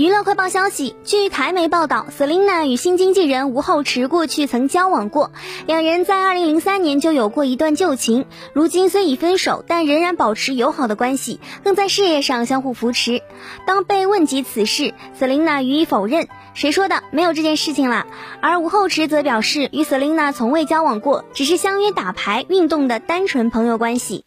娱乐快报消息，据台媒报道，Selina 与新经纪人吴厚池过去曾交往过，两人在2003年就有过一段旧情，如今虽已分手，但仍然保持友好的关系。更在事业上相互扶持。当被问及此事，Selina 予以否认，谁说的？没有这件事情啦。而吴厚池则表示，与 Selina 从未交往过，只是相约打牌运动的单纯朋友关系。